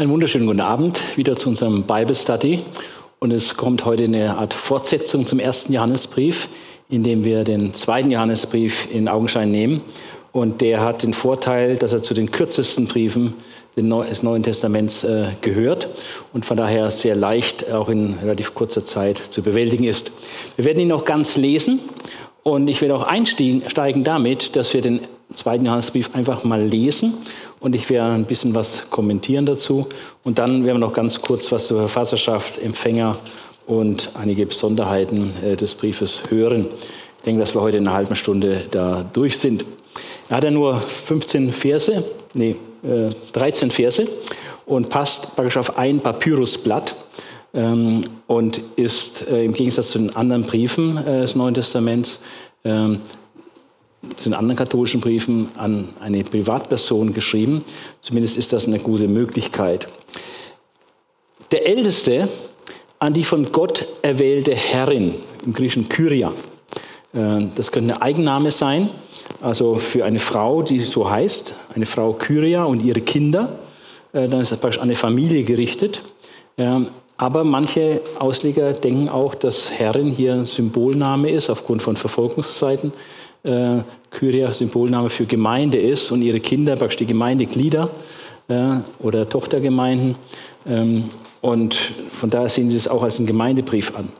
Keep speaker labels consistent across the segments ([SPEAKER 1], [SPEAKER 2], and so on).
[SPEAKER 1] Einen wunderschönen guten Abend wieder zu unserem Bible Study. Und es kommt heute eine Art Fortsetzung zum ersten Johannesbrief, in dem wir den zweiten Johannesbrief in Augenschein nehmen. Und der hat den Vorteil, dass er zu den kürzesten Briefen des Neuen Testaments äh, gehört und von daher sehr leicht auch in relativ kurzer Zeit zu bewältigen ist. Wir werden ihn noch ganz lesen und ich werde auch einsteigen damit, dass wir den zweiten Johannesbrief einfach mal lesen und ich werde ein bisschen was kommentieren dazu. Und dann werden wir noch ganz kurz was zur Verfasserschaft, Empfänger und einige Besonderheiten äh, des Briefes hören. Ich denke, dass wir heute in einer halben Stunde da durch sind. Er hat ja nur 15 Verse, nee, 13 äh, Verse und passt praktisch auf ein Papyrusblatt ähm, und ist äh, im Gegensatz zu den anderen Briefen des Neuen Testaments ähm, zu den anderen katholischen Briefen an eine Privatperson geschrieben. Zumindest ist das eine gute Möglichkeit. Der Älteste an die von Gott erwählte Herrin, im Griechischen Kyria. Äh, das könnte ein Eigenname sein, also für eine Frau, die so heißt, eine Frau Kyria und ihre Kinder. Äh, dann ist das praktisch an eine Familie gerichtet. Aber manche Ausleger denken auch, dass Herrin hier ein Symbolname ist, aufgrund von Verfolgungszeiten äh, Kyria Symbolname für Gemeinde ist und ihre Kinder praktisch die Gemeindeglieder äh, oder Tochtergemeinden. Ähm, und von daher sehen Sie es auch als einen Gemeindebrief an.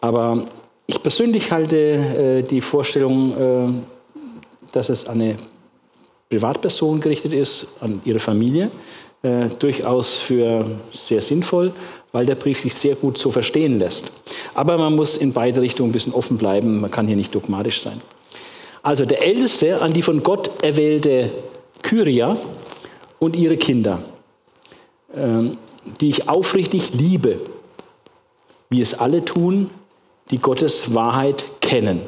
[SPEAKER 1] Aber ich persönlich halte äh, die Vorstellung, äh, dass es an eine Privatperson gerichtet ist, an ihre Familie, äh, durchaus für sehr sinnvoll, weil der Brief sich sehr gut so verstehen lässt. Aber man muss in beide Richtungen ein bisschen offen bleiben, man kann hier nicht dogmatisch sein. Also der Älteste an die von Gott erwählte Kyria und ihre Kinder, ähm, die ich aufrichtig liebe, wie es alle tun, die Gottes Wahrheit kennen.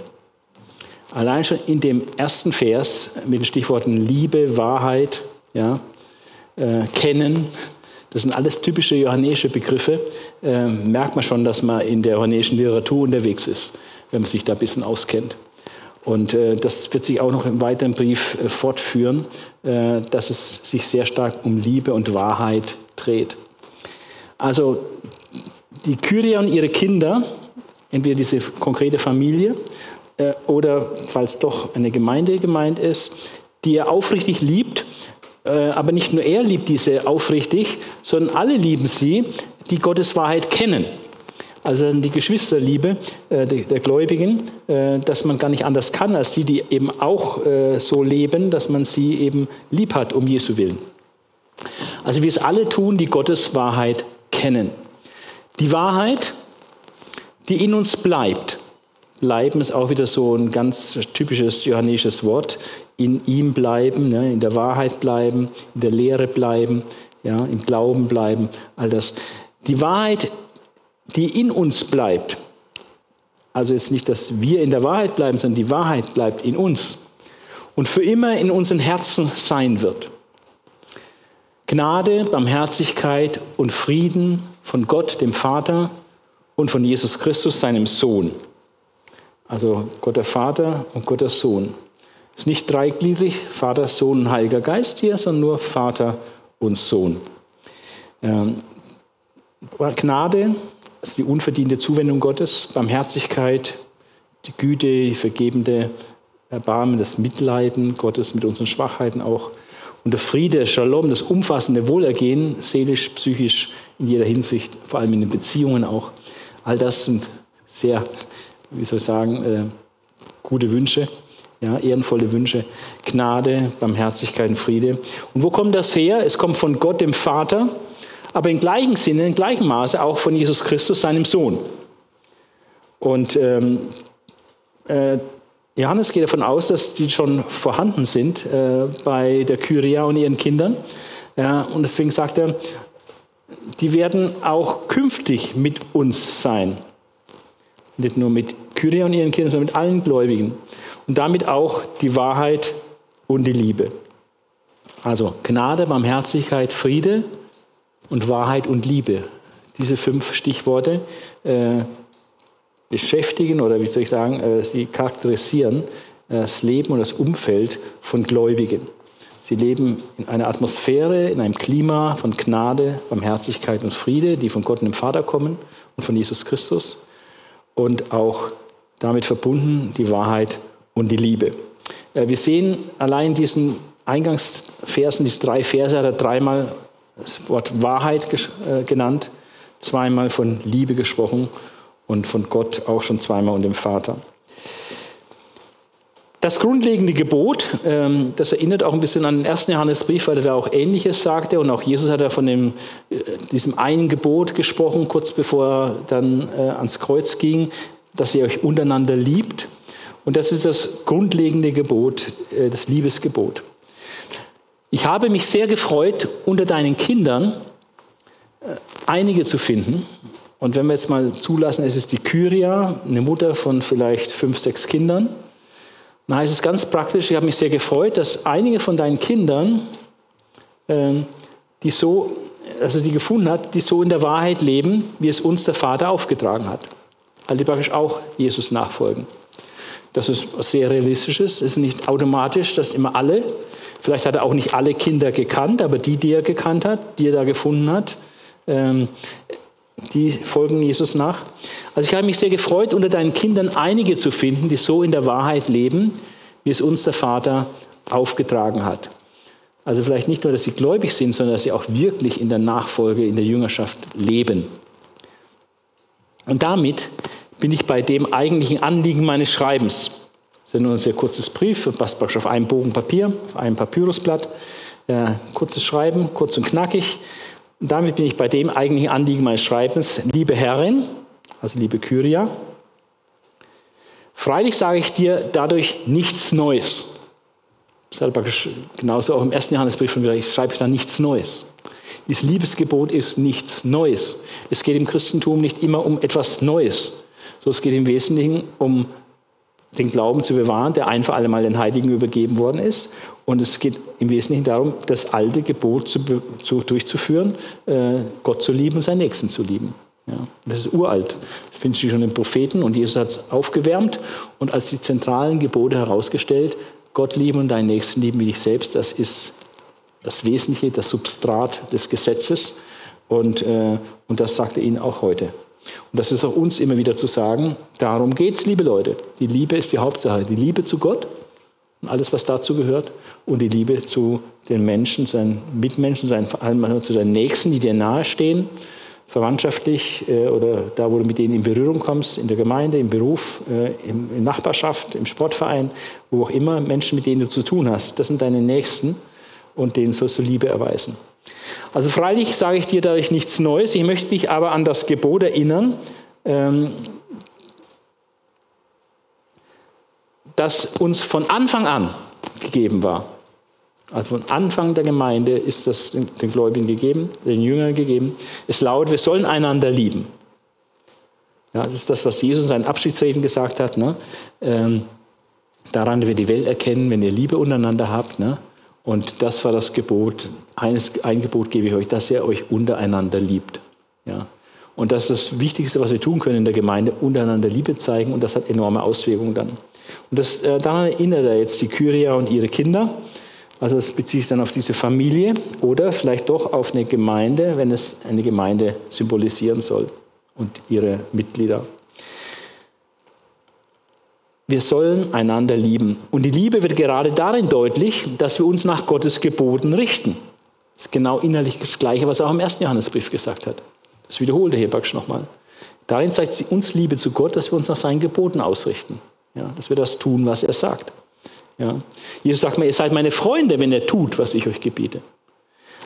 [SPEAKER 1] Allein schon in dem ersten Vers mit den Stichworten Liebe, Wahrheit, ja, äh, kennen, das sind alles typische johannäische Begriffe, äh, merkt man schon, dass man in der johannäischen Literatur unterwegs ist, wenn man sich da ein bisschen auskennt. Und äh, das wird sich auch noch im weiteren Brief äh, fortführen, äh, dass es sich sehr stark um Liebe und Wahrheit dreht. Also die Kyria und ihre Kinder, entweder diese konkrete Familie äh, oder falls doch eine Gemeinde gemeint ist, die er aufrichtig liebt, äh, aber nicht nur er liebt diese aufrichtig, sondern alle lieben sie, die Gottes Wahrheit kennen also die Geschwisterliebe äh, der, der, Gläubigen, äh, dass man gar nicht anders kann, als die, die eben auch äh, so leben, dass man sie eben lieb hat um Jesu Willen. Also wir es alle tun, die Gottes Wahrheit kennen. Die Wahrheit, die in uns bleibt. Bleiben ist auch wieder so ein ganz typisches johannisches Wort. In ihm bleiben, ne, in der Wahrheit bleiben, in der Lehre bleiben, ja, im Glauben bleiben, all das. Die Wahrheit die in uns bleibt. Also jetzt nicht, dass wir in der Wahrheit bleiben, sondern die Wahrheit bleibt in uns und für immer in unseren Herzen sein wird. Gnade, Barmherzigkeit und Frieden von Gott, dem Vater und von Jesus Christus, seinem Sohn. Also Gott der Vater und Gott der Sohn. Es ist nicht dreigliedrig, Vater, Sohn und Heiliger Geist hier, sondern nur Vater und Sohn. Ähm, Gnade, das ist die unverdiente Zuwendung Gottes, Barmherzigkeit, die Güte, die vergebende Erbarmen, das Mitleiden Gottes mit unseren Schwachheiten auch. Und der Friede, Shalom, das umfassende Wohlergehen, seelisch, psychisch, in jeder Hinsicht, vor allem in den Beziehungen auch. All das sind sehr, wie soll ich sagen, äh, gute Wünsche, ja, ehrenvolle Wünsche. Gnade, Barmherzigkeit und Friede. Und wo kommt das her? Es kommt von Gott, dem Vater, aber im gleichen Sinne, im gleichen Maße auch von Jesus Christus, seinem Sohn. Und ähm, äh, Johannes geht davon aus, dass die schon vorhanden sind äh, bei der Kyria und ihren Kindern. Ja, und deswegen sagt er, die werden auch künftig mit uns sein. Nicht nur mit Kyria und ihren Kindern, sondern mit allen Gläubigen. Und damit auch die Wahrheit und die Liebe. Also Gnade, Barmherzigkeit, Friede, und Wahrheit und Liebe. Diese fünf Stichworte äh, beschäftigen oder wie soll ich sagen, äh, sie charakterisieren äh, das Leben und das Umfeld von Gläubigen. Sie leben in einer Atmosphäre, in einem Klima von Gnade, Barmherzigkeit und Friede, die von Gott und dem Vater kommen und von Jesus Christus. Und auch damit verbunden die Wahrheit und die Liebe. Äh, wir sehen allein diesen Eingangsversen, diese drei Verse, hat er dreimal das Wort Wahrheit äh, genannt, zweimal von Liebe gesprochen und von Gott auch schon zweimal und dem Vater. Das grundlegende Gebot, ähm, das erinnert auch ein bisschen an den ersten Johannesbrief, weil er da auch Ähnliches sagte. Und auch Jesus hat ja von dem, äh, diesem einen Gebot gesprochen, kurz bevor er dann äh, ans Kreuz ging, dass ihr euch untereinander liebt. Und das ist das grundlegende Gebot, äh, das Liebesgebot. Ich habe mich sehr gefreut, unter deinen Kindern einige zu finden. Und wenn wir jetzt mal zulassen, es ist die Kyria, eine Mutter von vielleicht fünf, sechs Kindern. Dann heißt es ganz praktisch, ich habe mich sehr gefreut, dass einige von deinen Kindern, ähm, die so, dass es die gefunden hat, die so in der Wahrheit leben, wie es uns der Vater aufgetragen hat. Also die praktisch auch Jesus nachfolgen. Das ist sehr realistisches. Es ist nicht automatisch, dass immer alle, vielleicht hat er auch nicht alle Kinder gekannt, aber die, die er gekannt hat, die er da gefunden hat, ähm, die folgen Jesus nach. Also ich habe mich sehr gefreut, unter deinen Kindern einige zu finden, die so in der Wahrheit leben, wie es uns der Vater aufgetragen hat. Also vielleicht nicht nur, dass sie gläubig sind, sondern dass sie auch wirklich in der Nachfolge, in der Jüngerschaft leben. Und damit bin ich bei dem eigentlichen Anliegen meines Schreibens. Das ist nur ein sehr kurzes Brief, passt praktisch auf einem Bogen Papier, auf einem Papyrusblatt. Äh, kurzes Schreiben, kurz und knackig. Und damit bin ich bei dem eigentlichen Anliegen meines Schreibens. Liebe Herrin, also liebe Kyria, freilich sage ich dir dadurch nichts Neues. Das ist praktisch genauso auch im ersten Johannesbrief von mir, ich schreibe da nichts Neues. Dieses Liebesgebot ist nichts Neues. Es geht im Christentum nicht immer um etwas Neues. So, es geht im Wesentlichen um den Glauben zu bewahren, der ein für alle Mal den Heiligen übergeben worden ist. Und es geht im Wesentlichen darum, das alte Gebot zu, zu, durchzuführen, äh, Gott zu lieben und seinen Nächsten zu lieben. Ja, das ist uralt. Das finden Sie schon im Propheten und Jesus hat es aufgewärmt und als die zentralen Gebote herausgestellt, Gott lieben und deinen Nächsten lieben wie dich selbst, das ist das Wesentliche, das Substrat des Gesetzes und, äh, und das sagt er Ihnen auch heute. Und das ist auch uns immer wieder zu sagen, darum geht es, liebe Leute. Die Liebe ist die Hauptsache. Die Liebe zu Gott und alles, was dazu gehört, und die Liebe zu den Menschen, seinen Mitmenschen, seinen, vor allem zu deinen Nächsten, die dir nahestehen, verwandtschaftlich äh, oder da, wo du mit denen in Berührung kommst, in der Gemeinde, im Beruf, äh, in Nachbarschaft, im Sportverein, wo auch immer, Menschen, mit denen du zu tun hast, das sind deine Nächsten und denen sollst du Liebe erweisen. Also freilich sage ich dir dadurch nichts Neues, ich möchte dich aber an das Gebot erinnern, ähm, das uns von Anfang an gegeben war. Also von Anfang der Gemeinde ist das den, Gläubigen gegeben, den Jüngern gegeben. Es lautet, wir sollen einander lieben. Ja, das ist das, was Jesus in seinen Abschiedsreden gesagt hat. Ne? Ähm, daran wir die Welt erkennen, wenn ihr Liebe untereinander habt. Ne? Und das war das Gebot. Eines, ein Gebot gebe ich euch, dass ihr euch untereinander liebt. Ja? Und das ist das Wichtigste, was wir tun können in der Gemeinde, untereinander Liebe zeigen. Und das hat enorme Auswirkungen dann. Und das, äh, daran erinnert er jetzt die Kyria und ihre Kinder. Also es bezieht sich dann auf diese Familie oder vielleicht doch auf eine Gemeinde, wenn es eine Gemeinde symbolisieren soll und ihre Mitglieder. Wir sollen einander lieben. Und die Liebe wird gerade darin deutlich, dass wir uns nach Gottes Geboten richten. Das ist genau innerlich das Gleiche, was er auch im ersten Johannesbrief gesagt hat. Das wiederholt er hier praktisch nochmal. Darin zeigt sie uns Liebe zu Gott, dass wir uns nach seinen Geboten ausrichten. Ja, dass wir das tun, was er sagt. Ja. Jesus sagt mir, ihr seid meine Freunde, wenn ihr tut, was ich euch gebiete.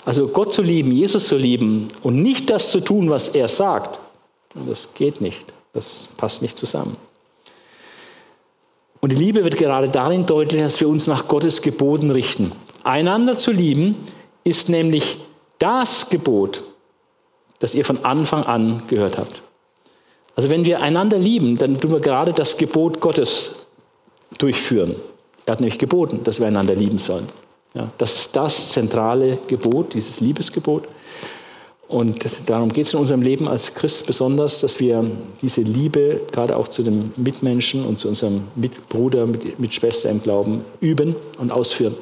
[SPEAKER 1] Also Gott zu lieben, Jesus zu lieben und nicht das zu tun, was er sagt, das geht nicht. Das passt nicht zusammen. Und die Liebe wird gerade darin deutlich, dass wir uns nach Gottes Geboten richten. Einander zu lieben ist nämlich das Gebot, das ihr von Anfang an gehört habt. Also wenn wir einander lieben, dann tun wir gerade das Gebot Gottes durchführen. Er hat nämlich geboten, dass wir einander lieben sollen. Ja, das ist das zentrale Gebot, dieses Liebesgebot. Und darum geht es in unserem Leben als Christ besonders, dass wir diese Liebe gerade auch zu dem Mitmenschen und zu unserem Mitbruder, mit, Mitschwester im Glauben üben und ausführen.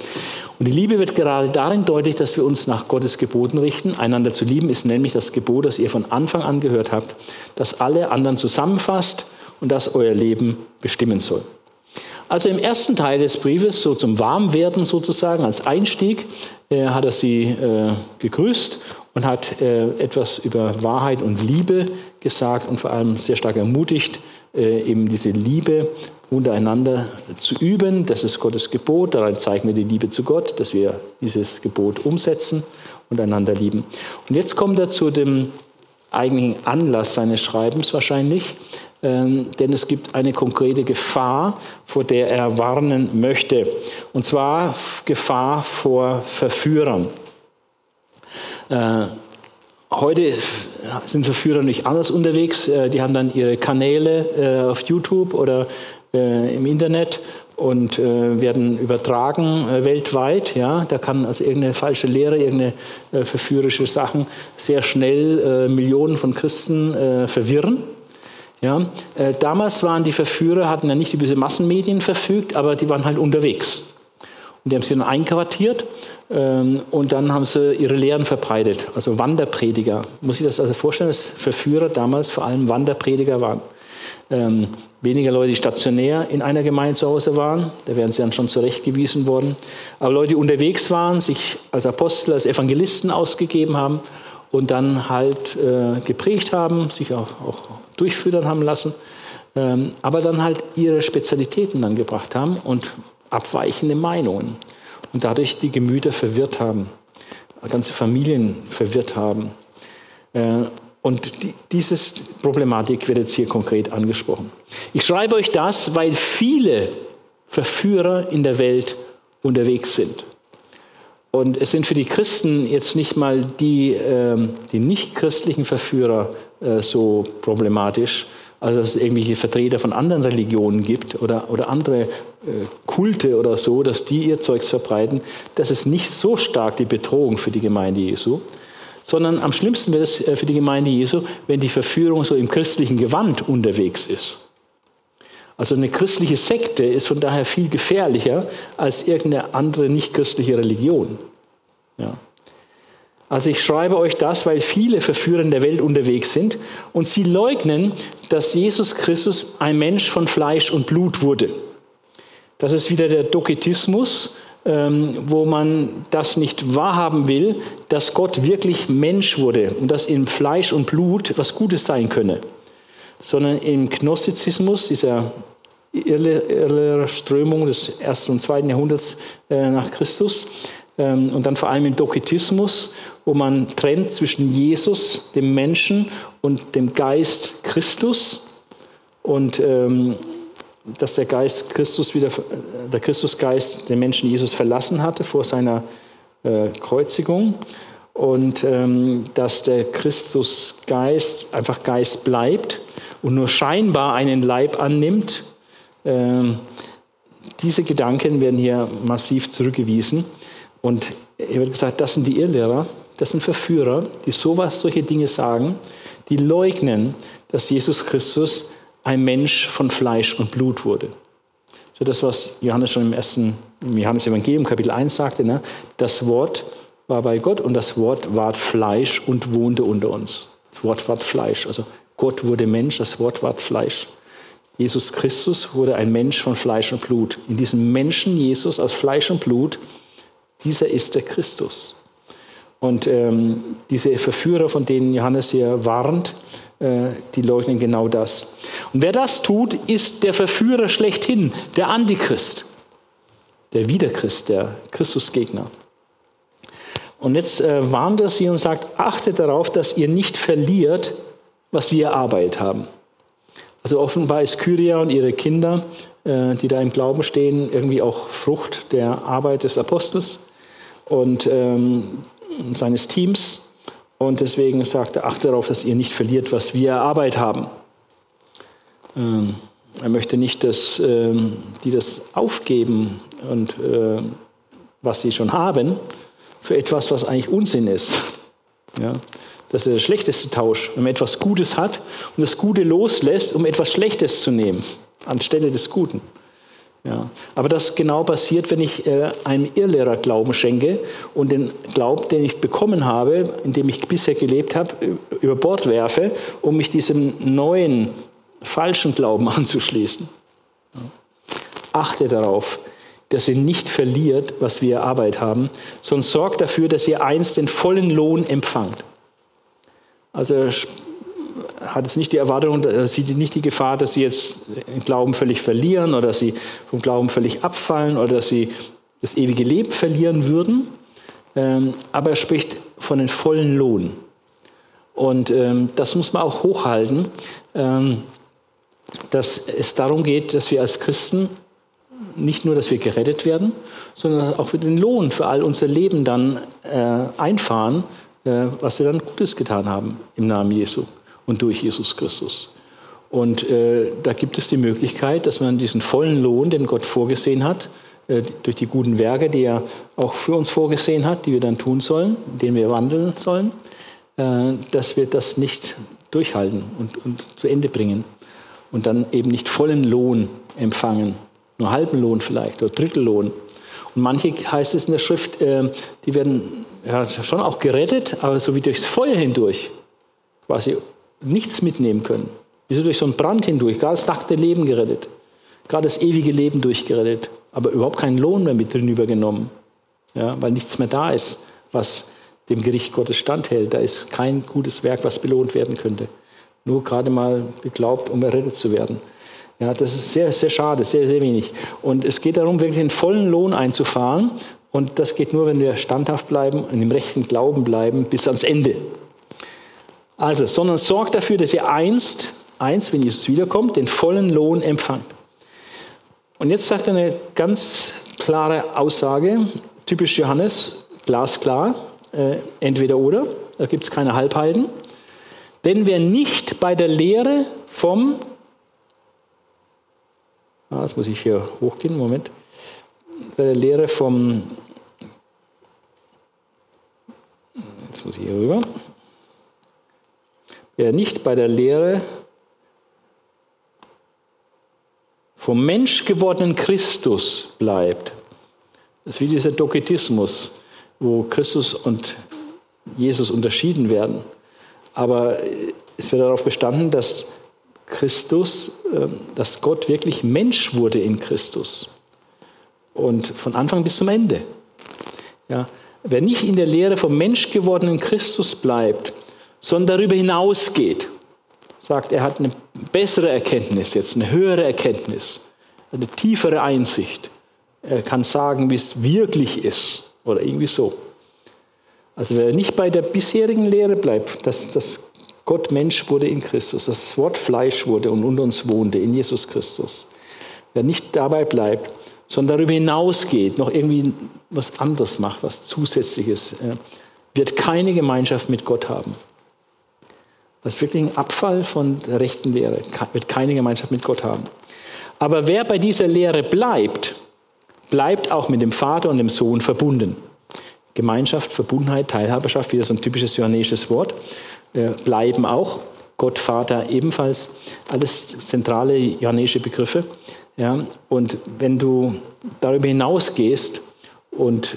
[SPEAKER 1] Und die Liebe wird gerade darin deutlich, dass wir uns nach Gottes Geboten richten. Einander zu lieben ist nämlich das Gebot, das ihr von Anfang an gehört habt, das alle anderen zusammenfasst und das euer Leben bestimmen soll. Also im ersten Teil des Briefes, so zum Warmwerden sozusagen, als Einstieg, äh, hat er sie äh, gegrüßt und hat äh, etwas über Wahrheit und Liebe gesagt und vor allem sehr stark ermutigt, äh, eben diese Liebe untereinander zu üben. Das ist Gottes Gebot. Daran zeigen wir die Liebe zu Gott, dass wir dieses Gebot umsetzen und einander lieben. Und jetzt kommt er zu dem eigentlichen Anlass seines Schreibens wahrscheinlich, ähm, denn es gibt eine konkrete Gefahr, vor der er warnen möchte. Und zwar Gefahr vor Verführern. Äh, heute sind Verführer nicht anders unterwegs. Äh, die haben dann ihre Kanäle äh, auf YouTube oder im Internet und werden übertragen weltweit. Ja, da kann also irgendeine falsche Lehre, irgendeine verführerische Sachen sehr schnell Millionen von Christen verwirren. Ja, damals waren die Verführer, hatten ja nicht über diese Massenmedien verfügt, aber die waren halt unterwegs. Und die haben sie dann einquartiert ähm, und dann haben sie ihre Lehren verbreitet, also Wanderprediger. Muss ich das also vorstellen, dass Verführer damals vor allem Wanderprediger waren. Ähm, weniger Leute, die stationär in einer Gemeinde zu Hause waren, da wären sie dann schon zurechtgewiesen worden. Aber Leute, die unterwegs waren, sich als Apostel, als Evangelisten ausgegeben haben und dann halt äh, geprägt haben, sich auch, auch durchfüttern haben lassen, ähm, aber dann halt ihre Spezialitäten dann gebracht haben und abweichende Meinungen und dadurch die Gemüter verwirrt haben, ganze Familien verwirrt haben. Äh, und diese Problematik wird jetzt hier konkret angesprochen. Ich schreibe euch das, weil viele Verführer in der Welt unterwegs sind. Und es sind für die Christen jetzt nicht mal die, ähm, die nicht-christlichen Verführer äh, so problematisch, also dass es irgendwelche Vertreter von anderen Religionen gibt oder, oder andere äh, Kulte oder so, dass die ihr Zeugs verbreiten, das ist nicht so stark die Bedrohung für die Gemeinde Jesu, sondern am schlimmsten wird es äh, für die Gemeinde Jesu, wenn die Verführung so im christlichen Gewand unterwegs ist. Also eine christliche Sekte ist von daher viel gefährlicher als irgendeine andere nicht-christliche Religion. Ja. Also ich schreibe euch das, weil viele Verführer in der Welt unterwegs sind und sie leugnen, dass Jesus Christus ein Mensch von Fleisch und Blut wurde. Das ist wieder der Doketismus, ähm, wo man das nicht wahrhaben will, dass Gott wirklich Mensch wurde und dass in Fleisch und Blut was Gutes sein könne. Sondern im Gnostizismus, dieser Irrlehrer-Strömung des ersten und zweiten Jahrhunderts äh, nach Christus, und dann vor allem im Doketismus, wo man trennt zwischen Jesus, dem Menschen, und dem Geist Christus. Und ähm, dass der Geist Christus wieder, der Christusgeist den Menschen Jesus verlassen hatte vor seiner äh, Kreuzigung. Und ähm, dass der Christusgeist einfach Geist bleibt und nur scheinbar einen Leib annimmt. Ähm, diese Gedanken werden hier massiv zurückgewiesen. Und hier wird gesagt, das sind die Irrlehrer, das sind Verführer, die sowas, solche Dinge sagen, die leugnen, dass Jesus Christus ein Mensch von Fleisch und Blut wurde. So das, was Johannes schon im ersten Johannes Evangelium Kapitel 1 sagte, ne? das Wort war bei Gott und das Wort ward Fleisch und wohnte unter uns. Das Wort ward Fleisch, also Gott wurde Mensch, das Wort ward Fleisch. Jesus Christus wurde ein Mensch von Fleisch und Blut. In diesem Menschen Jesus aus Fleisch und Blut dieser ist der Christus. Und ähm, diese Verführer, von denen Johannes hier warnt, äh, die leugnen genau das. Und wer das tut, ist der Verführer schlechthin, der Antichrist, der Wiederchrist, der Christusgegner. Und jetzt äh, warnt er sie und sagt, achtet darauf, dass ihr nicht verliert, was wir erarbeitet haben. Also offenbar ist Kyria und ihre Kinder, äh, die da im Glauben stehen, irgendwie auch Frucht der Arbeit des Apostels und ähm, seines Teams. Und deswegen sagt er, achte darauf, dass ihr nicht verliert, was wir erarbeitet haben. Ähm, er möchte nicht, dass ähm, die das aufgeben und äh, was sie schon haben, für etwas, was eigentlich Unsinn ist. Ja? Das ist der schlechteste Tausch, wenn man etwas Gutes hat und das Gute loslässt, um etwas Schlechtes zu nehmen, anstelle des Guten. Ja. Aber das genau passiert, wenn ich äh, einem Irrlehrer Glauben schenke und den Glauben, den ich bekommen habe, in dem ich bisher gelebt habe, über Bord werfe, um mich diesem neuen, falschen Glauben anzuschließen. Ja. Achte darauf, dass ihr nicht verliert, was wir Arbeit haben, sondern sorgt dafür, dass ihr einst den vollen Lohn empfangt. Also hat es nicht die Erwartung, äh, sieht nicht die Gefahr, dass sie jetzt den Glauben völlig verlieren oder dass sie vom Glauben völlig abfallen oder dass sie das ewige Leben verlieren würden. Ähm, aber er spricht von den vollen Lohn. Und ähm, das muss man auch hochhalten, ähm, dass es darum geht, dass wir als Christen nicht nur, dass wir gerettet werden, sondern auch für den Lohn für all unser Leben dann äh, einfahren, äh, was wir dann Gutes getan haben im Namen Jesu und durch Jesus Christus. Und äh, da gibt es die Möglichkeit, dass man diesen vollen Lohn, den Gott vorgesehen hat, äh, durch die guten Werke, die er auch für uns vorgesehen hat, die wir dann tun sollen, denen wir wandeln sollen, äh, dass wir das nicht durchhalten und, und zu Ende bringen und dann eben nicht vollen Lohn empfangen, nur halben Lohn vielleicht oder Drittellohn. Und manche heißt es in der Schrift, äh, die werden ja, schon auch gerettet, aber so wie durchs Feuer hindurch, quasi nichts mitnehmen können. Wir sind durch so einen Brand hindurch, gerade das nackte Leben gerettet, gerade das ewige Leben durchgerettet, aber überhaupt keinen Lohn mehr mit drüber genommen, ja, weil nichts mehr da ist, was dem Gericht Gottes standhält. Da ist kein gutes Werk, was belohnt werden könnte. Nur gerade mal geglaubt, um errettet zu werden. Ja, das ist sehr, sehr schade, sehr, sehr wenig. Und es geht darum, wirklich den vollen Lohn einzufahren. Und das geht nur, wenn wir standhaft bleiben und im rechten Glauben bleiben bis ans Ende. Also, sondern sorgt dafür, dass ihr einst, einst, wenn Jesus wiederkommt, den vollen Lohn empfangt. Und jetzt sagt er eine ganz klare Aussage, typisch Johannes, glasklar, äh, entweder oder, da gibt es keine Halbheiten. Denn wer nicht bei der Lehre vom, ah, jetzt muss ich hier hochgehen, Moment, bei der Lehre vom, jetzt muss ich hier rüber, nicht bei der Lehre vom Mensch gewordenen Christus bleibt, das ist wie dieser Doketismus, wo Christus und Jesus unterschieden werden. Aber es wird darauf bestanden, dass Christus, ähm, dass Gott wirklich Mensch wurde in Christus. Und von Anfang bis zum Ende. Ja, wer nicht in der Lehre vom Mensch gewordenen Christus bleibt, sondern darüber hinausgeht. Sagt, er hat eine bessere Erkenntnis jetzt, eine höhere Erkenntnis, eine tiefere Einsicht. Er kann sagen, wie es wirklich ist oder irgendwie so. Also wer nicht bei der bisherigen Lehre bleibt, dass, dass Gott Mensch wurde in Christus, dass das Wort Fleisch wurde und unter uns wohnte in Jesus Christus. Wer nicht dabei bleibt, sondern darüber hinausgeht, noch irgendwie was anderes macht, was Zusätzliches, äh, wird keine Gemeinschaft mit Gott haben. Das ist wirklich ein Abfall von der rechten Lehre, wird keine Gemeinschaft mit Gott haben. Aber wer bei dieser Lehre bleibt, bleibt auch mit dem Vater und dem Sohn verbunden. Gemeinschaft, Verbundenheit, Teilhaberschaft, wieder so ein typisches johannäisches Wort, äh, bleiben auch. Gott, Vater ebenfalls, alles zentrale johannäische Begriffe. Ja, und wenn du darüber hinausgehst und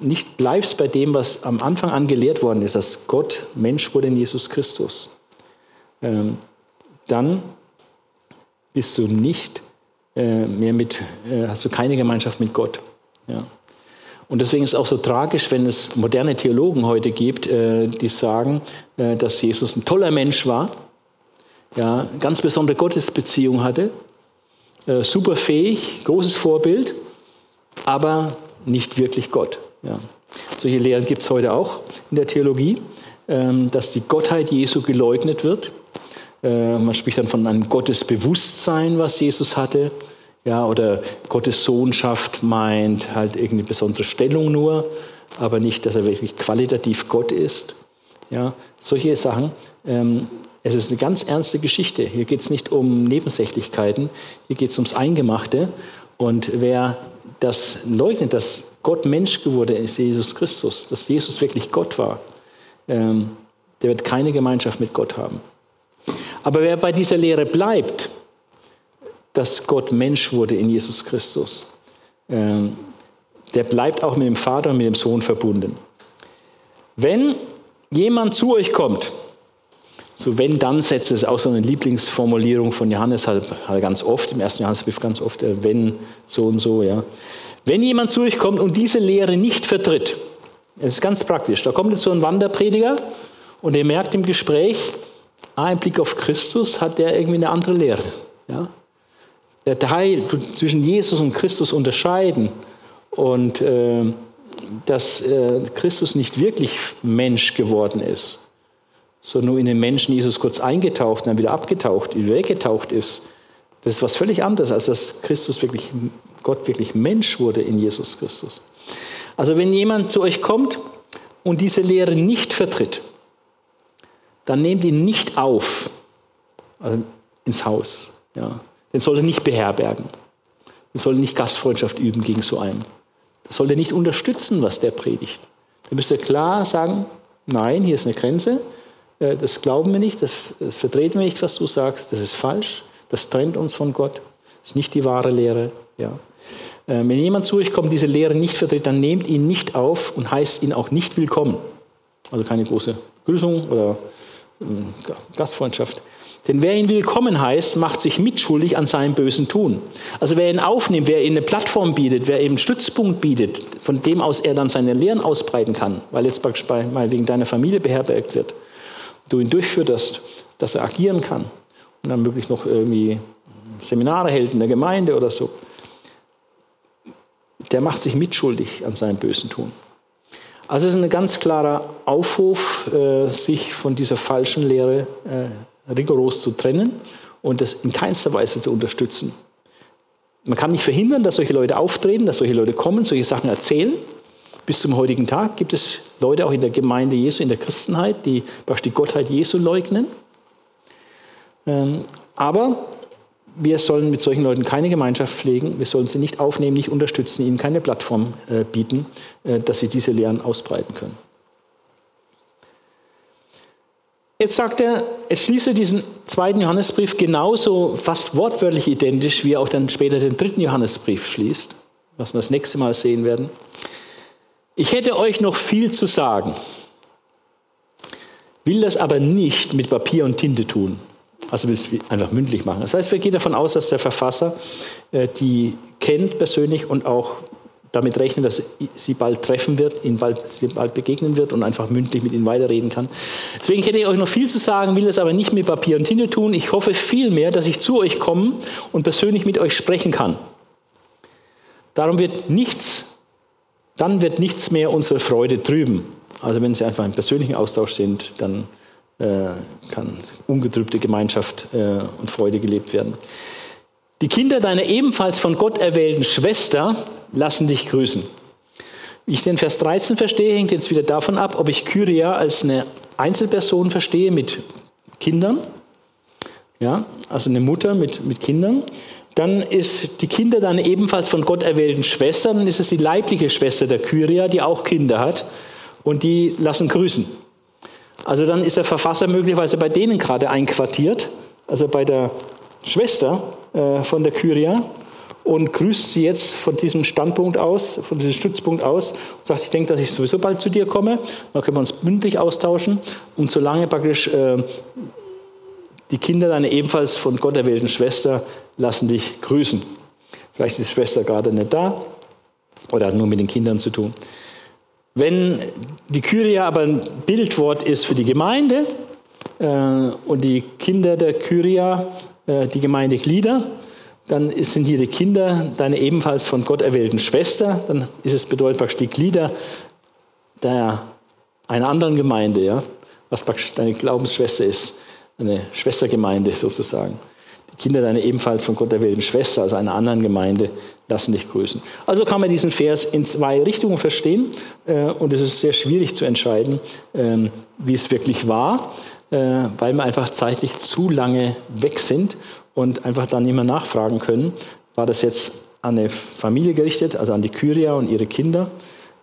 [SPEAKER 1] nicht bleibst bei dem, was am Anfang an gelehrt worden ist, dass Gott Mensch wurde in Jesus Christus, ähm, dann bist du nicht äh, mehr mit, äh, hast du keine Gemeinschaft mit Gott. Ja. Und deswegen ist es auch so tragisch, wenn es moderne Theologen heute gibt, äh, die sagen, äh, dass Jesus ein toller Mensch war, ja, ganz besondere Gottesbeziehung hatte, äh, super fähig, großes Vorbild, aber nicht wirklich Gott. Ja. Solche Lehren gibt es heute auch in der Theologie, ähm, dass die Gottheit Jesu geleugnet wird. Äh, man spricht dann von einem Gottesbewusstsein, was Jesus hatte. Ja, oder Gottes Sohnschaft meint halt irgendeine besondere Stellung nur, aber nicht, dass er wirklich qualitativ Gott ist. Ja, solche Sachen. Ähm, es ist eine ganz ernste Geschichte. Hier geht es nicht um Nebensächlichkeiten, hier geht es ums Eingemachte. Und wer das leugnet, dass Gott Mensch geworden ist, Jesus Christus, dass Jesus wirklich Gott war, ähm, der wird keine Gemeinschaft mit Gott haben. Aber wer bei dieser Lehre bleibt, dass Gott Mensch wurde in Jesus Christus, ähm, der bleibt auch mit dem Vater und mit dem Sohn verbunden. Wenn jemand zu euch kommt, so wenn dann Sätze ist auch so eine Lieblingsformulierung von Johannes halt, halt ganz oft im ersten Johannesbrief ganz oft äh, wenn so und so ja. Wenn jemand zu euch kommt und diese Lehre nicht vertritt das ist ganz praktisch da kommt jetzt so ein Wanderprediger und er merkt im Gespräch ah, im Blick auf Christus hat der irgendwie eine andere Lehre ja. Der Teil zwischen Jesus und Christus unterscheiden und äh, dass äh, Christus nicht wirklich Mensch geworden ist sondern nur in den Menschen Jesus kurz eingetaucht und dann wieder abgetaucht, wieder weggetaucht ist. Das ist was völlig anderes, als dass Christus wirklich, Gott wirklich Mensch wurde in Jesus Christus. Also wenn jemand zu euch kommt und diese Lehre nicht vertritt, dann nehmt ihn nicht auf also ins Haus. Ja. Den soll er nicht beherbergen. Den soll er nicht Gastfreundschaft üben gegen so einen. Das soll er nicht unterstützen, was der predigt. Dann müsst ihr klar sagen, nein, hier ist eine Grenze. Äh, das glauben wir nicht, das, das vertreten wir nicht, was du sagst, das ist falsch, das trennt uns von Gott, das ist nicht die wahre Lehre. Ja. Äh, wenn jemand zu euch kommt, diese Lehre nicht vertritt, dann nehmt ihn nicht auf und heißt ihn auch nicht willkommen. Also keine große Grüßung oder ähm, Gastfreundschaft. Denn wer ihn willkommen heißt, macht sich mitschuldig an seinem bösen Tun. Also wer ihn aufnimmt, wer ihm eine Plattform bietet, wer ihm einen Stützpunkt bietet, von dem aus er dann seine Lehren ausbreiten kann, weil jetzt praktisch mal wegen deiner Familie beherbergt wird, du ihn durchführst, dass er agieren kann und dann möglichst noch irgendwie Seminare hält in der Gemeinde oder so, der macht sich mitschuldig an seinem bösen Tun. Also es ist ein ganz klarer Aufruf, äh, sich von dieser falschen Lehre äh, rigoros zu trennen und das in keinster Weise zu unterstützen. Man kann nicht verhindern, dass solche Leute auftreten, dass solche Leute kommen, solche Sachen erzählen. Bis zum heutigen Tag gibt es Leute auch in der Gemeinde Jesu, in der Christenheit, die die Gottheit Jesu leugnen. Ähm, aber wir sollen mit solchen Leuten keine Gemeinschaft pflegen, wir sollen sie nicht aufnehmen, nicht unterstützen, ihnen keine Plattform äh, bieten, äh, dass sie diese Lehren ausbreiten können. Jetzt sagt er, es schließe diesen zweiten Johannesbrief genauso fast wortwörtlich identisch, wie er auch dann später den dritten Johannesbrief schließt, was wir das nächste Mal sehen werden. Ich hätte euch noch viel zu sagen, will das aber nicht mit Papier und Tinte tun. Also will es einfach mündlich machen. Das heißt, wir gehen davon aus, dass der Verfasser äh, die kennt persönlich und auch damit rechnet, dass sie bald treffen wird, ihnen bald, sie bald begegnen wird und einfach mündlich mit ihnen weiterreden kann. Deswegen hätte ich euch noch viel zu sagen, will das aber nicht mit Papier und Tinte tun. Ich hoffe vielmehr, dass ich zu euch kommen und persönlich mit euch sprechen kann. Darum wird nichts dann wird nichts mehr unsere Freude trüben. Also wenn Sie einfach im persönlichen Austausch sind, dann äh, kann ungetrübte Gemeinschaft äh, und Freude gelebt werden. Die Kinder deiner ebenfalls von Gott erwählten Schwester lassen dich grüßen. Wie ich den Vers 13 verstehe, hängt jetzt wieder davon ab, ob ich Kyria als eine Einzelperson verstehe mit Kindern, ja, also eine Mutter mit, mit Kindern, dann ist die Kinder dann ebenfalls von Gott erwählten Schwestern, dann ist es die leibliche Schwester der Kyria, die auch Kinder hat. Und die lassen grüßen. Also dann ist der Verfasser möglicherweise bei denen gerade einquartiert, also bei der Schwester äh, von der Kyria. Und grüßt sie jetzt von diesem Standpunkt aus, von diesem Stützpunkt aus. Und sagt, ich denke, dass ich sowieso bald zu dir komme, dann können wir uns mündlich austauschen. Und solange praktisch äh, die Kinder deiner ebenfalls von Gott erwählten Schwester lassen dich grüßen. Vielleicht ist die Schwester gerade nicht da oder hat nur mit den Kindern zu tun. Wenn die Kyria aber ein Bildwort ist für die Gemeinde äh, und die Kinder der Kyria äh, die Gemeindeglieder, dann sind hier die Kinder deiner ebenfalls von Gott erwählten Schwester, dann ist es bedeutet praktisch die Glieder der, einer anderen Gemeinde, ja, was praktisch deine Glaubensschwester ist eine Schwestergemeinde sozusagen. Die Kinder deiner ebenfalls von Gott erwählten Schwester, also einer anderen Gemeinde, lassen dich grüßen. Also kann man diesen Vers in zwei Richtungen verstehen äh, und es ist sehr schwierig zu entscheiden, ähm, wie es wirklich war, äh, weil wir einfach zeitlich zu lange weg sind und einfach dann mehr nachfragen können, war das jetzt an eine Familie gerichtet, also an die Kyria und ihre Kinder,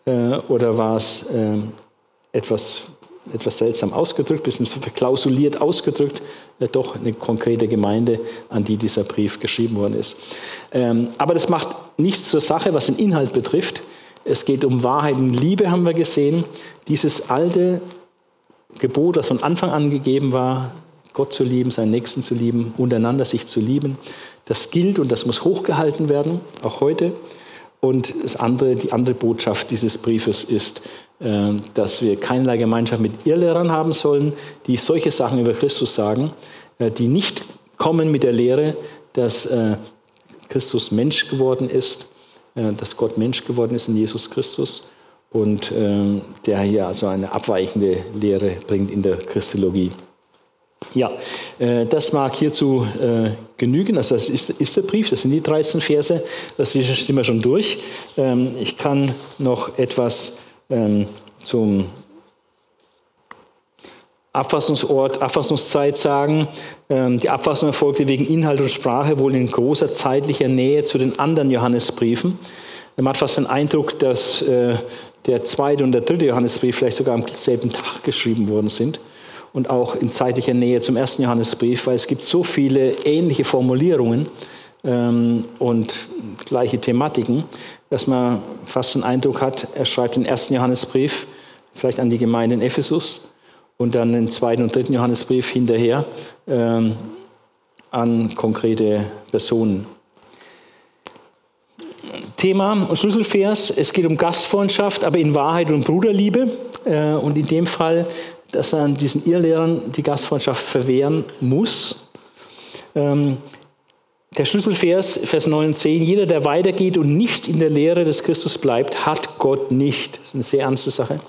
[SPEAKER 1] äh, oder war es ähm, etwas etwas seltsam ausgedrückt, bisschen verklausuliert ausgedrückt, äh, doch eine konkrete Gemeinde, an die dieser Brief geschrieben worden ist. Ähm, aber das macht nichts zur Sache, was den Inhalt betrifft. Es geht um Wahrheit und Liebe, haben wir gesehen. Dieses alte Gebot, das von Anfang an gegeben war, Gott zu lieben, seinen Nächsten zu lieben, untereinander sich zu lieben, das gilt und das muss hochgehalten werden, auch heute. Und das andere, die andere Botschaft dieses Briefes ist, äh, dass wir keinerlei Gemeinschaft mit Irrlehrern haben sollen, die solche Sachen über Christus sagen, äh, die nicht kommen mit der Lehre, dass äh, Christus Mensch geworden ist, dass Gott Mensch geworden ist in Jesus Christus und der hier also eine abweichende Lehre bringt in der Christologie. Ja, das mag hierzu genügen. Also das ist, ist der Brief, das sind die 13 Verse, das sind wir schon durch. Ähm, ich kann noch etwas ähm, zum Abfassungsort, Abfassungszeit sagen. Ähm, die Abfassung erfolgte wegen Inhalt und Sprache wohl in großer zeitlicher Nähe zu den anderen Johannesbriefen. Man hat fast den Eindruck, dass äh, der zweite und der dritte Johannesbrief vielleicht sogar am selben Tag geschrieben worden sind und auch in zeitlicher Nähe zum ersten Johannesbrief, weil es gibt so viele ähnliche Formulierungen ähm, und gleiche Thematiken, dass man fast den Eindruck hat, er schreibt den ersten Johannesbrief vielleicht an die Gemeinde in Ephesus und dann den zweiten und dritten Johannesbrief hinterher ähm, an konkrete Personen. Thema und Schlüsselvers, es geht um Gastfreundschaft, aber in Wahrheit und Bruderliebe. Äh, und in dem Fall, dass er diesen Irrlehrern die Gastfreundschaft verwehren muss. Ähm, der Schlüsselvers, Vers 9 und 10, jeder, der weitergeht und nicht in der Lehre des Christus bleibt, hat Gott nicht. Das ist eine sehr ernste Sache.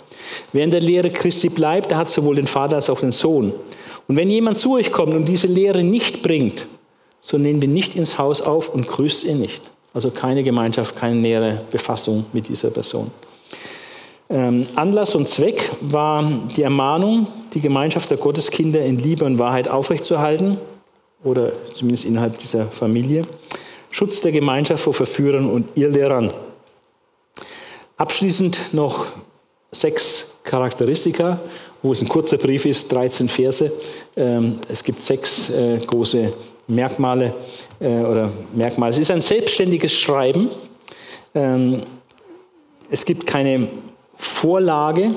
[SPEAKER 1] Wer in der Lehre Christi bleibt, der hat sowohl den Vater als auch den Sohn. Und wenn jemand zu euch kommt und diese Lehre nicht bringt, so nehmt ihn nicht ins Haus auf und grüßt ihn nicht. Also keine Gemeinschaft, keine nähere Befassung mit dieser Person. Ähm, Anlass und Zweck war die Ermahnung, die Gemeinschaft der Gotteskinder in Liebe und Wahrheit aufrechtzuerhalten oder zumindest innerhalb dieser Familie. Schutz der Gemeinschaft vor Verführern und Irrlehrern. Abschließend noch sechs Charakteristika, wo es ein kurzer Brief ist, 13 Verse. Ähm, es gibt sechs äh, große Merkmale äh, oder Merkmale. Es ist ein selbstständiges Schreiben. Ähm, es gibt keine Vorlage,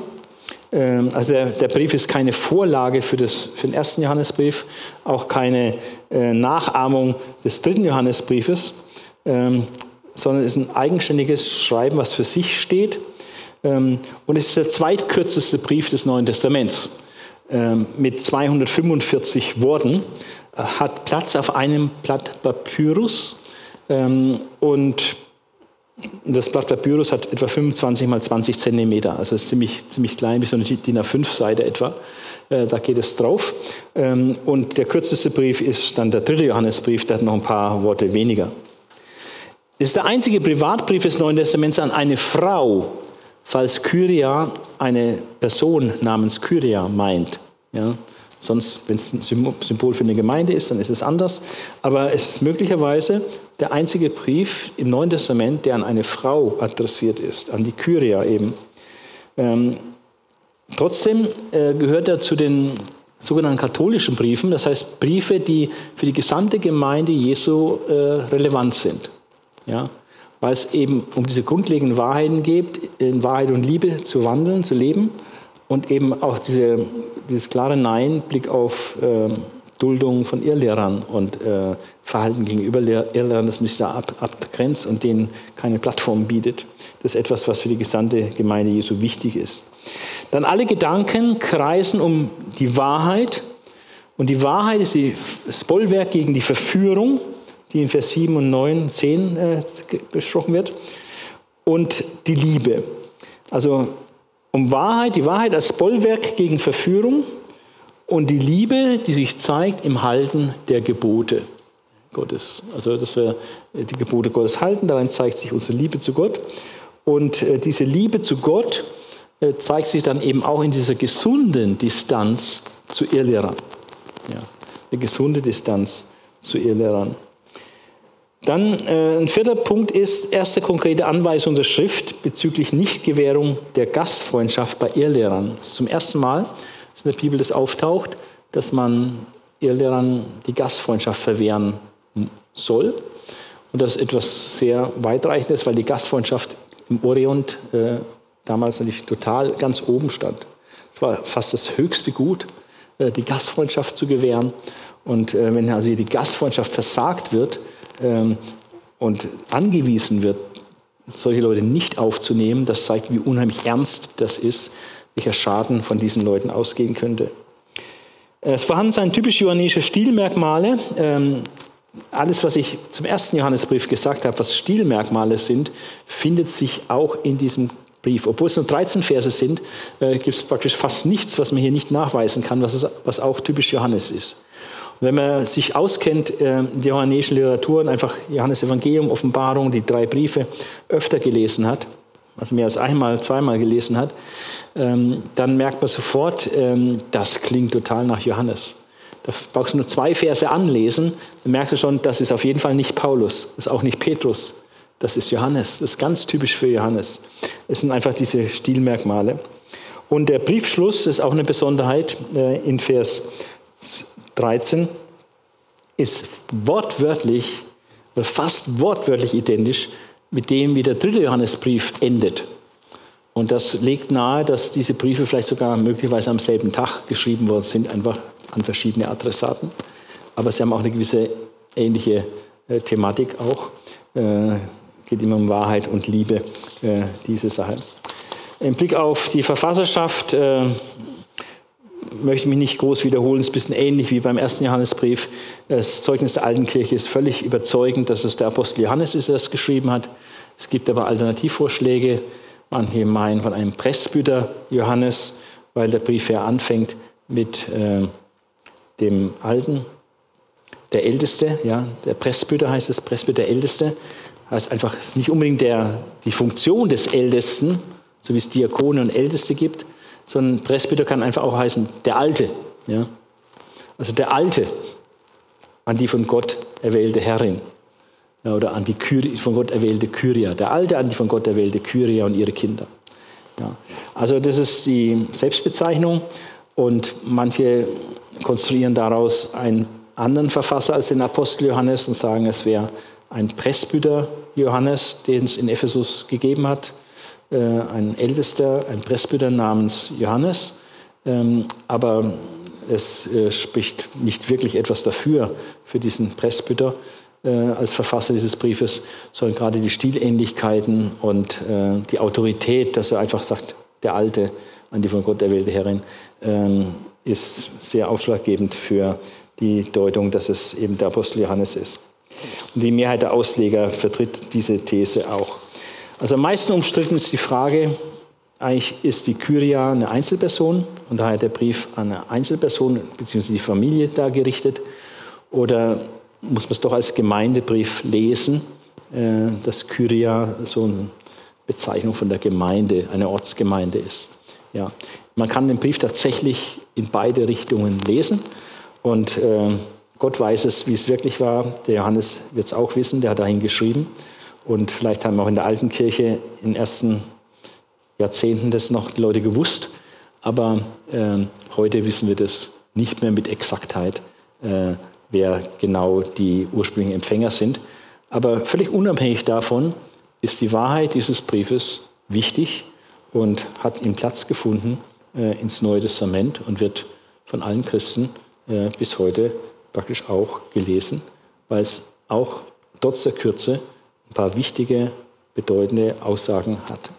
[SPEAKER 1] ähm, also der, der, Brief ist keine Vorlage für, das, für den ersten Johannesbrief, auch keine äh, Nachahmung des dritten Johannesbriefes, ähm, sondern ist ein eigenständiges Schreiben, was für sich steht. Ähm, und es ist der zweitkürzeste Brief des Neuen Testaments mit 245 Worten, äh, hat Platz auf einem Blatt Papyrus und das Blatt Papyrus hat etwa 25 mal 20 Zentimeter, also ist ziemlich, ziemlich klein, wie so eine DIN A5-Seite etwa. Äh, da geht es drauf. Ähm, und der kürzeste Brief ist dann der dritte Johannesbrief, der hat noch ein paar Worte weniger. Es ist der einzige Privatbrief des Neuen Testaments an eine Frau, falls Kyria eine Person namens Kyria meint. Ja? Sonst, wenn es ein Symbol für eine Gemeinde ist, dann ist es anders. Aber es ist möglicherweise der einzige Brief im Neuen Testament, der an eine Frau adressiert ist, an die Kyria eben. Ähm, trotzdem äh, gehört er zu den sogenannten katholischen Briefen, das heißt Briefe, die für die gesamte Gemeinde Jesu äh, relevant sind. Ja? Weil es eben um diese grundlegenden Wahrheiten geht, in Wahrheit und Liebe zu wandeln, zu leben und eben auch diese, dieses klare Nein, Blick auf äh, Duldung von Irrlehrern und äh, Verhalten gegenüber Irrlehrern, das man sich da ab, abgrenzt und denen keine Plattform bietet. Das ist etwas, was für die gesamte Gemeinde Jesu wichtig ist. Dann alle Gedanken kreisen um die Wahrheit. Und die Wahrheit ist das Bollwerk gegen die Verführung, die in Vers 7 und 9, 10 äh, besprochen wird. Und die Liebe. Also um Wahrheit, die Wahrheit als Bollwerk gegen Verführung und die Liebe, die sich zeigt im Halten der Gebote Gottes. Also, dass wir die Gebote Gottes halten, daran zeigt sich unsere Liebe zu Gott. Und äh, diese Liebe zu Gott äh, zeigt sich dann eben auch in dieser gesunden Distanz zu Irrlehrern. Ja, eine gesunde Distanz zu Irrlehrern. Dann äh, ein vierter Punkt ist erste konkrete Anweisung der Schrift bezüglich Nichtgewährung der Gastfreundschaft bei Irrlehrern. Zum ersten Mal dass in der Bibel das auftaucht, dass man Irrlehrern die Gastfreundschaft verwehren soll. Und das ist etwas sehr weitreichendes, weil die Gastfreundschaft im Orient äh, damals natürlich total ganz oben stand. Es war fast das höchste Gut, äh, die Gastfreundschaft zu gewähren. Und äh, wenn also die Gastfreundschaft versagt wird ähm, und angewiesen wird, solche Leute nicht aufzunehmen, das zeigt, wie unheimlich ernst das ist, welcher Schaden von diesen Leuten ausgehen könnte. Es vorhanden sind typisch johannäische Stilmerkmale. Ähm, alles, was ich zum ersten Johannesbrief gesagt habe, was Stilmerkmale sind, findet sich auch in diesem Brief. Obwohl es nur 13 Verse sind, äh, gibt es praktisch fast nichts, was man hier nicht nachweisen kann, was, es, was auch typisch Johannes ist. Und wenn man sich auskennt äh, in der johannäischen Literatur und einfach Johannes Evangelium, Offenbarung, die drei Briefe öfter gelesen hat, also mehr als einmal, zweimal gelesen hat, ähm, dann merkt man sofort, ähm, das klingt total nach Johannes. Da brauchst du nur zwei Verse anlesen, dann merkst du schon, das ist auf jeden Fall nicht Paulus, das ist auch nicht Petrus, das ist Johannes. Das ist ganz typisch für Johannes. Es sind einfach diese Stilmerkmale. Und der Briefschluss ist auch eine Besonderheit äh, in Vers 13, ist wortwörtlich, fast wortwörtlich identisch mit dem, wie der dritte Johannesbrief endet. Und das legt nahe, dass diese Briefe vielleicht sogar möglicherweise am selben Tag geschrieben worden sind, einfach an verschiedene Adressaten. Aber sie haben auch eine gewisse ähnliche äh, Thematik auch. Äh, geht immer um Wahrheit und Liebe, äh, diese Sache. Im Blick auf die Verfasserschaft äh, möchte ich mich nicht groß wiederholen. Es ist ein bisschen ähnlich wie beim ersten Johannesbrief. Das Zeugnis der alten Kirche ist völlig überzeugend, dass es der Apostel Johannes ist, der es geschrieben hat. Es gibt aber Alternativvorschläge. Manche meinen von einem Presbyter Johannes, weil der Brief ja anfängt mit äh, dem Alten, der Älteste, ja, der Presbyter heißt es, Presbyter der Älteste, heißt einfach ist nicht unbedingt der, die Funktion des Ältesten, so wie es Diakone und Älteste gibt, sondern Presbyter kann einfach auch heißen der Alte, ja, also der Alte an die von Gott erwählte Herrin oder an die Kyri, von Gott erwählte Kyria, der Alte an die von Gott erwählte Kyria und ihre Kinder. Ja. Also das ist die Selbstbezeichnung und manche konstruieren daraus einen anderen Verfasser als den Apostel Johannes und sagen, es wäre ein Presbyter Johannes, den es in Ephesus gegeben hat, äh, ein Ältester, ein Presbyter namens Johannes. Ähm, aber es äh, spricht nicht wirklich etwas dafür, für diesen Presbyter äh, als Verfasser dieses Briefes, sondern gerade die Stilähnlichkeiten und die Autorität, dass er einfach sagt, der Alte an die von Gott erwählte Herrin, ähm, ist sehr ausschlaggebend für die Deutung, dass es eben der Apostel Johannes ist. Und die Mehrheit der Ausleger vertritt diese These auch. Also am meisten umstritten ist die Frage, eigentlich ist die Kyria eine Einzelperson und daher der Brief an eine Einzelperson bzw. die Familie da gerichtet oder muss man es doch als Gemeindebrief lesen, äh, dass Kyria so eine Bezeichnung von der Gemeinde, einer Ortsgemeinde ist. Ja, man kann den Brief tatsächlich in beide Richtungen lesen und äh, Gott weiß es, wie es wirklich war. Der Johannes wird es auch wissen, der hat dahin geschrieben. Und vielleicht haben auch in der alten Kirche in den ersten Jahrzehnten das noch die Leute gewusst. Aber äh, heute wissen wir das nicht mehr mit Exaktheit, äh, wer genau die ursprünglichen Empfänger sind. Aber völlig unabhängig davon ist die Wahrheit dieses Briefes wichtig und hat ihm Platz gefunden äh, ins Neue Testament und wird von allen Christen äh, bis heute praktisch auch gelesen, weil es auch trotz der Kürze ein paar wichtige, bedeutende Aussagen hat.